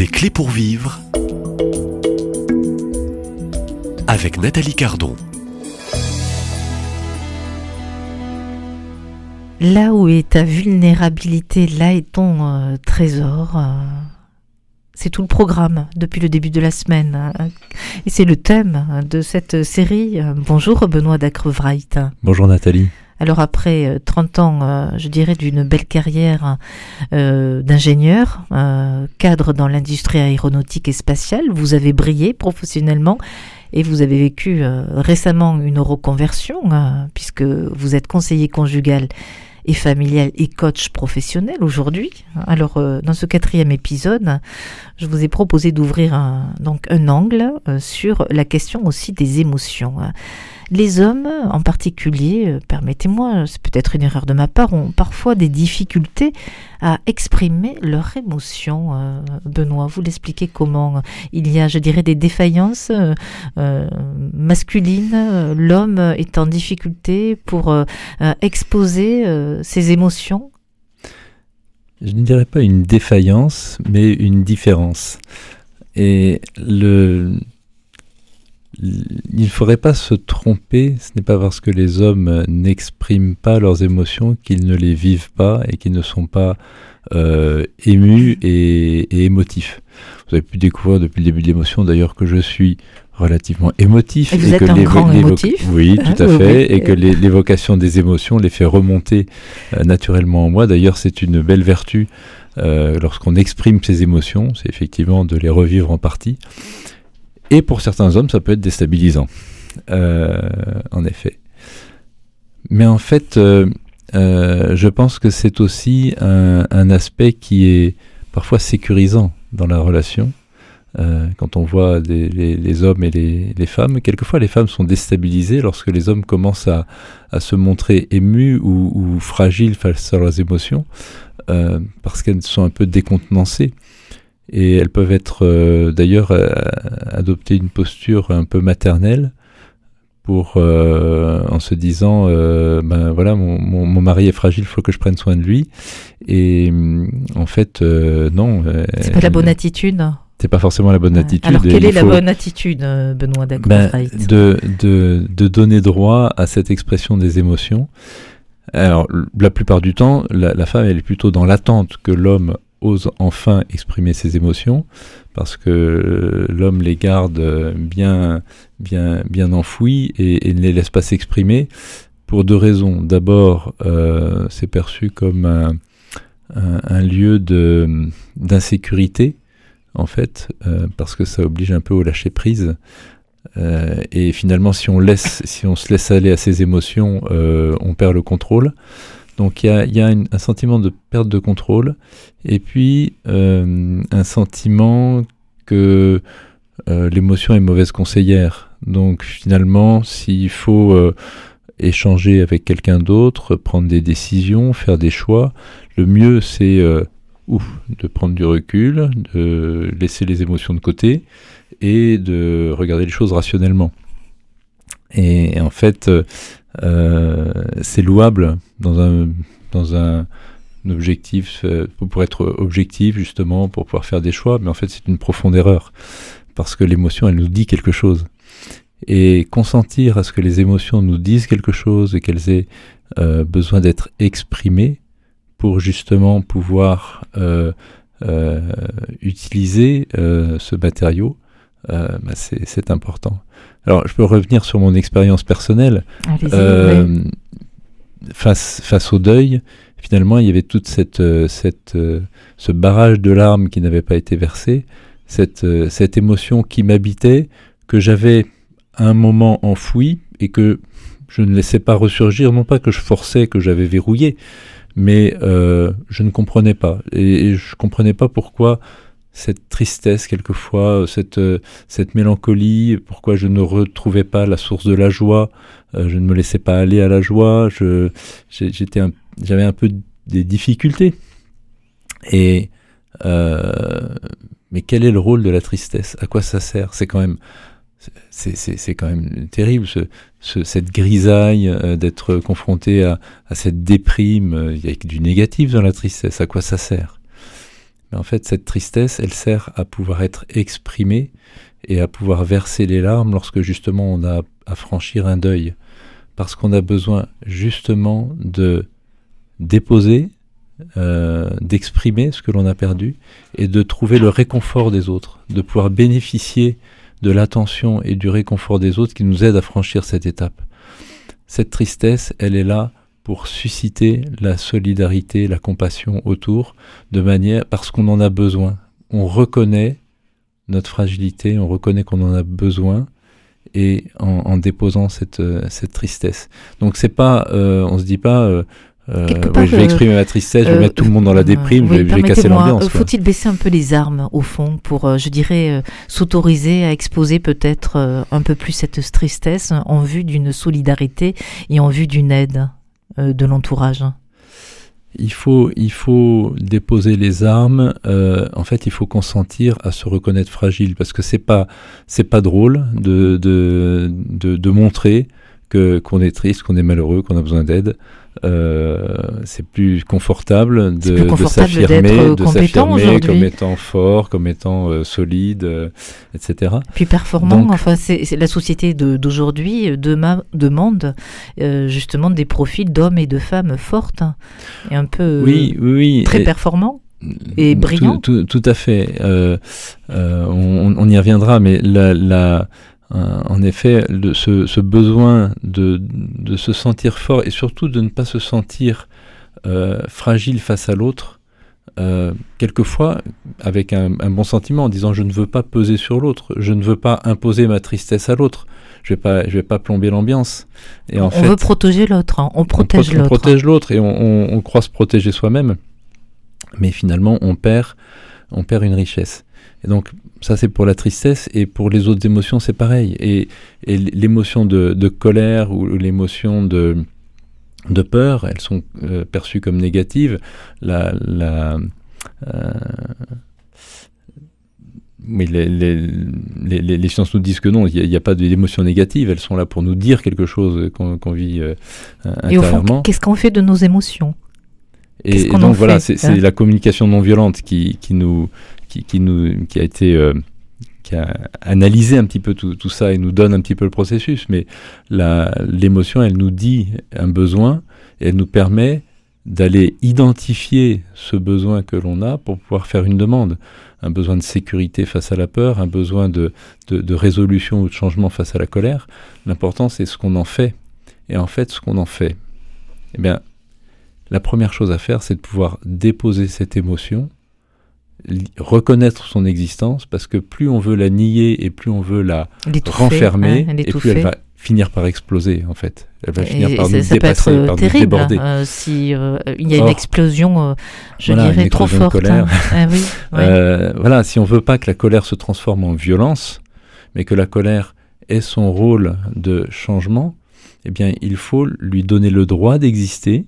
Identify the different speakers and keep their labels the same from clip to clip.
Speaker 1: Des clés pour vivre avec Nathalie Cardon.
Speaker 2: Là où est ta vulnérabilité, là est ton euh, trésor. euh, c'est tout le programme depuis le début de la semaine. hein. Et c'est le thème de cette série. Euh, Bonjour Benoît Dacrevrait.
Speaker 3: Bonjour Nathalie.
Speaker 2: Alors après euh, 30 ans, euh, je dirais, d'une belle carrière euh, d'ingénieur, euh, cadre dans l'industrie aéronautique et spatiale, vous avez brillé professionnellement et vous avez vécu euh, récemment une reconversion, euh, puisque vous êtes conseiller conjugal et familial et coach professionnel aujourd'hui. Alors euh, dans ce quatrième épisode, je vous ai proposé d'ouvrir un, donc un angle euh, sur la question aussi des émotions. Les hommes, en particulier, euh, permettez-moi, c'est peut-être une erreur de ma part, ont parfois des difficultés à exprimer leurs émotions. Euh, Benoît, vous l'expliquez comment? Il y a, je dirais, des défaillances euh, masculines. L'homme est en difficulté pour exposer ses émotions?
Speaker 3: Je ne dirais pas une défaillance, mais une différence. Et le, il ne faudrait pas se tromper, ce n'est pas parce que les hommes n'expriment pas leurs émotions qu'ils ne les vivent pas et qu'ils ne sont pas euh, émus et, et émotifs. Vous avez pu découvrir depuis le début de l'émotion d'ailleurs que je suis relativement émotif.
Speaker 2: Et vous êtes
Speaker 3: que
Speaker 2: un grand émotif.
Speaker 3: Oui, tout à
Speaker 2: oui,
Speaker 3: fait.
Speaker 2: oui.
Speaker 3: Et que les- l'évocation des émotions les fait remonter euh, naturellement en moi. D'ailleurs, c'est une belle vertu euh, lorsqu'on exprime ses émotions, c'est effectivement de les revivre en partie. Et pour certains hommes, ça peut être déstabilisant, euh, en effet. Mais en fait, euh, euh, je pense que c'est aussi un, aspect qui est parfois sécurisant dans la relation. Quand on voit les, hommes et les, femmes, quelquefois les femmes sont déstabilisées lorsque les hommes commencent à, se montrer émus ou, ou fragiles face à leurs émotions, parce qu'elles sont un peu décontenancées. Et elles peuvent être euh, d'ailleurs euh, adopter une posture un peu maternelle pour euh, en se disant euh, ben voilà mon, mon, mon mari est fragile, il faut que je prenne soin de lui. Et hum, en fait non.
Speaker 2: C'est pas la bonne attitude.
Speaker 3: c'est pas forcément la bonne attitude.
Speaker 2: Alors quelle est la bonne attitude, Benoît
Speaker 3: ben, de, de, de donner droit à cette expression des émotions. Alors, la plupart du temps, la, la femme, elle est plutôt dans l'attente que l'homme ose enfin exprimer ses émotions, parce que euh, l'homme les garde euh, bien, bien, bien enfouies et, ne les laisse pas s'exprimer pour deux raisons. D'abord, euh, c'est perçu comme un, lieu d'insécurité, en fait, parce que ça oblige un peu au lâcher prise. Et finalement, si on, laisse, si on se laisse aller à ses émotions, on perd le contrôle. Donc il y a, un sentiment de perte de contrôle, et puis euh, un sentiment que euh, l'émotion est mauvaise conseillère. Donc finalement, s'il faut euh, échanger avec quelqu'un d'autre, prendre des décisions, faire des choix, le mieux c'est de prendre du recul, de laisser les émotions de côté et de regarder les choses rationnellement. Et en fait, c'est louable dans un, dans un objectif, euh, pour être objectif justement, pour pouvoir faire des choix, mais en fait c'est une profonde erreur, parce que l'émotion, elle nous dit quelque chose. Et consentir à ce que les émotions nous disent quelque chose et qu'elles aient euh, besoin d'être exprimées pour justement pouvoir euh, euh, utiliser euh, ce matériau, euh, bah, c'est important. Alors, je peux revenir sur mon expérience personnelle.
Speaker 2: Oui.
Speaker 3: Euh, face, face au deuil, finalement, il y avait toute cette, euh, cette, ce barrage de larmes qui n'avait pas été versé, cette, cette émotion qui m'habitait, que j'avais à un moment enfouie et que je ne laissais pas ressurgir, non pas que je forçais, que j'avais verrouillé, mais euh, je ne comprenais pas. Et, et je comprenais pas pourquoi cette tristesse, quelquefois, cette, euh, cette mélancolie, pourquoi je ne retrouvais pas la source de la joie, euh, je ne me laissais pas aller à la joie, je, j'étais un- j'avais un peu des difficultés. Et euh, mais quel est le rôle de la tristesse? À quoi ça sert? C'est quand même c'est, c'est, c'est quand même terrible ce, ce- cette grisaille euh, d'être confronté à, à cette déprime. euh, Il y a du négatif dans la tristesse. À quoi ça sert? Mais en fait, cette tristesse, elle sert à pouvoir être exprimée et à pouvoir verser les larmes lorsque justement on a à franchir un deuil. Parce qu'on a besoin justement de déposer, euh, d'exprimer ce que l'on a perdu et de trouver le réconfort des autres, de pouvoir bénéficier de l'attention et du réconfort des autres qui nous aident à franchir cette étape. Cette tristesse, elle est là pour susciter la solidarité, la compassion autour, de manière parce qu'on en a besoin. On reconnaît notre fragilité, on reconnaît qu'on en a besoin et en, déposant cette, cette tristesse. Donc c'est pas, euh, on se dit pas, euh, euh, je vais exprimer ma tristesse, je vais mettre tout le monde dans la déprime, je, vais, casser l'ambiance.
Speaker 2: Faut-il baisser un peu les armes au fond pour, je dirais, s'autoriser à exposer peut-être un peu plus cette tristesse en vue d'une solidarité et en vue d'une aide? De l'entourage
Speaker 3: il faut, il faut déposer les armes. Euh, en fait, il faut consentir à se reconnaître fragile parce que c'est pas, c'est pas drôle de, de, de montrer que qu'on est triste, qu'on est malheureux, qu'on a besoin d'aide. Euh, c'est plus confortable de, s'affirmer, de s'affirmer comme étant fort, comme étant euh, solide, euh, etc.
Speaker 2: Puis performant. enfin, c'est la société d'aujourd'hui demande justement des profils d'hommes et de femmes fortes hein, et un peu
Speaker 3: oui, oui,
Speaker 2: très performants et brillants.
Speaker 3: Tout, tout, à fait. On, on, y reviendra, mais la, la euh, en effet, ce, besoin de, se sentir fort et surtout de ne pas se sentir euh, fragile face à l'autre, euh, quelquefois avec un, bon sentiment en disant je ne veux pas peser sur l'autre, je ne veux pas imposer ma tristesse à l'autre, je vais pas, je vais pas plomber l'ambiance.
Speaker 2: Et on veut protéger l'autre, hein. on protège l'autre.
Speaker 3: On protège l'autre et on, croit se protéger soi-même, mais finalement on perd, on perd une richesse. Et donc ça, c'est pour la tristesse. Et pour les autres émotions, c'est pareil. Et, l'émotion de, colère ou l'émotion de, de peur, elles sont euh, perçues comme négatives. La, la, euh, mais les, les, les, sciences nous disent que non, il n'y a, pas d'émotions négatives, elles sont là pour nous dire quelque chose qu'on vit euh, intérieurement. Et au fond,
Speaker 2: qu'est-ce qu'on fait de nos émotions?
Speaker 3: Et, donc voilà, c'est hein? la communication non violente qui, qui, nous, qui, nous, qui a été euh, qui a analysé un petit peu tout, ça et nous donne un petit peu le processus. Mais l'émotion, elle nous dit un besoin et elle nous permet d'aller identifier ce besoin que l'on a pour pouvoir faire une demande. Un besoin de sécurité face à la peur, un besoin de résolution ou de changement face à la colère. L'important, c'est ce qu'on en fait. Et en fait, ce qu'on en fait, eh bien, la première chose à faire, c'est de pouvoir déposer cette émotion reconnaître son existence parce que plus on veut la nier et plus on veut la renfermer hein, et plus elle va finir par exploser en fait. Elle va finir par nous dépasser, par
Speaker 2: nous
Speaker 3: déborder.
Speaker 2: Euh, si euh, il y a une explosion, euh, je dirais trop forte.
Speaker 3: Colère. Hein. Ah voilà, si on veut pas que la colère se transforme en violence, mais que la colère ait son rôle de changement, eh bien, il faut lui donner le droit d'exister,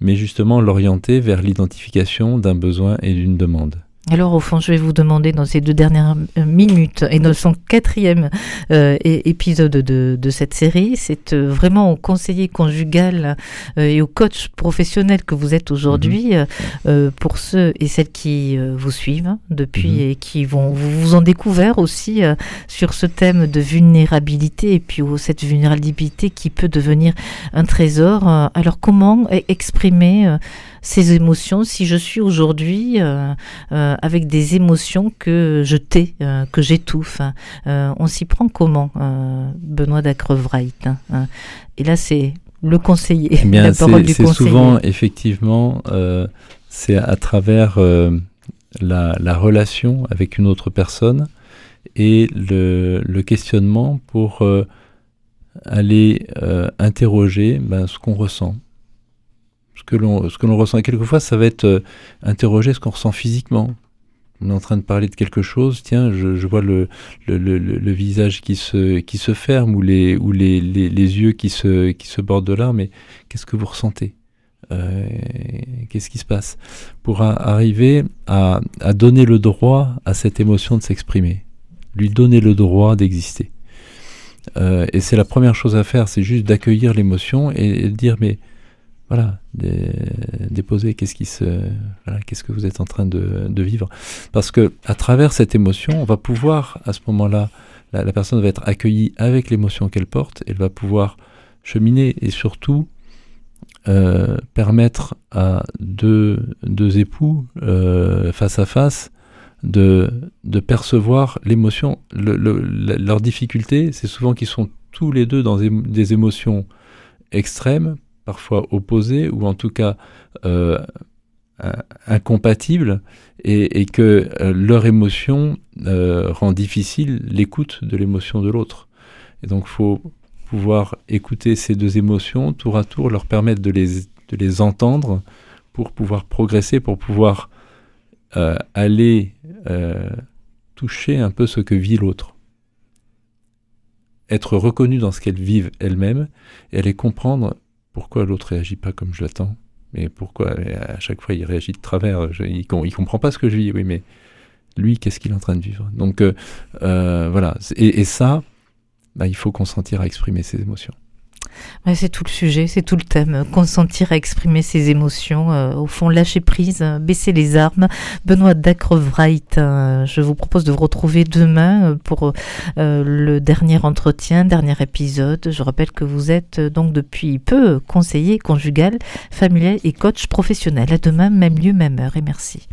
Speaker 3: mais justement l'orienter vers l'identification d'un besoin et d'une demande.
Speaker 2: Alors au fond, je vais vous demander dans ces deux dernières euh, minutes et dans son quatrième euh, épisode de, de, cette série, c'est euh, vraiment au conseiller conjugal et au coach professionnel que vous êtes aujourd'hui, mhm. pour ceux et celles qui vous suivent depuis mhm. et qui vont vous, vous en découvert aussi sur ce thème de vulnérabilité et puis cette vulnérabilité qui peut devenir un trésor. alors comment e-, exprimer ces émotions si je suis aujourd'hui euh, euh, avec des émotions que je tais, euh, que j'étouffe On s'y prend comment, Benoît Dacrevright hein, Et là, c'est le conseiller,
Speaker 3: eh bien, la parole du conseiller. C'est souvent, effectivement, c'est à travers la, la, relation avec une autre personne et le, le questionnement pour aller interroger ben, ce qu'on ressent ce que l'on ce que l'on ressent. Et quelquefois, ça va être euh, interroger ce qu'on ressent physiquement. On est en train de parler de quelque chose, tiens, je, je vois le, le, le, le, visage qui se, qui se ferme ou les, ou les, les, les yeux qui se, qui se bordent de larmes, mais qu'est-ce que vous ressentez? Euh, Qu'est-ce qui se passe? Pour arriver à, à donner le droit à cette émotion de s'exprimer, lui donner le droit d'exister. Euh, et c'est la première chose à faire, c'est juste d'accueillir l'émotion et, et dire mais voilà, déposer qu'est-ce qui se, qu'est-ce que vous êtes en train de, vivre, parce que à travers cette émotion, on va pouvoir à ce moment-là, la, personne va être accueillie avec l'émotion qu'elle porte, elle va pouvoir cheminer et surtout euh, permettre à deux, deux époux euh, face à face de, de percevoir l'émotion. leur difficulté, c'est souvent qu'ils sont tous les deux dans des émotions extrêmes, parfois opposés ou en tout cas euh, incompatibles et, que euh, leur émotion euh, rend difficile l'écoute de l'émotion de l'autre. Et donc il faut pouvoir écouter ces deux émotions tour à tour, leur permettre de les, de les entendre pour pouvoir progresser, pour pouvoir aller toucher un peu ce que vit l'autre être reconnu dans ce qu'elles vivent elles-mêmes et aller comprendre pourquoi l'autre réagit pas comme je l'attends Mais pourquoi à chaque fois il réagit de travers Il, ne comprend pas ce que je vis. Oui, mais lui, qu'est-ce qu'il est en train de vivre? Donc euh, euh, voilà. Et, ça, bah, il faut consentir à exprimer ses émotions
Speaker 2: c'est tout le sujet, c'est tout le thème. Consentir à exprimer ses émotions, euh, au fond lâcher prise, euh, baisser les armes. Benoît Dacrevright, euh, je vous propose de vous retrouver demain pour le dernier entretien, dernier épisode. Je rappelle que vous êtes donc depuis peu conseiller conjugal, familial et coach professionnel. À demain, même lieu, même heure et merci.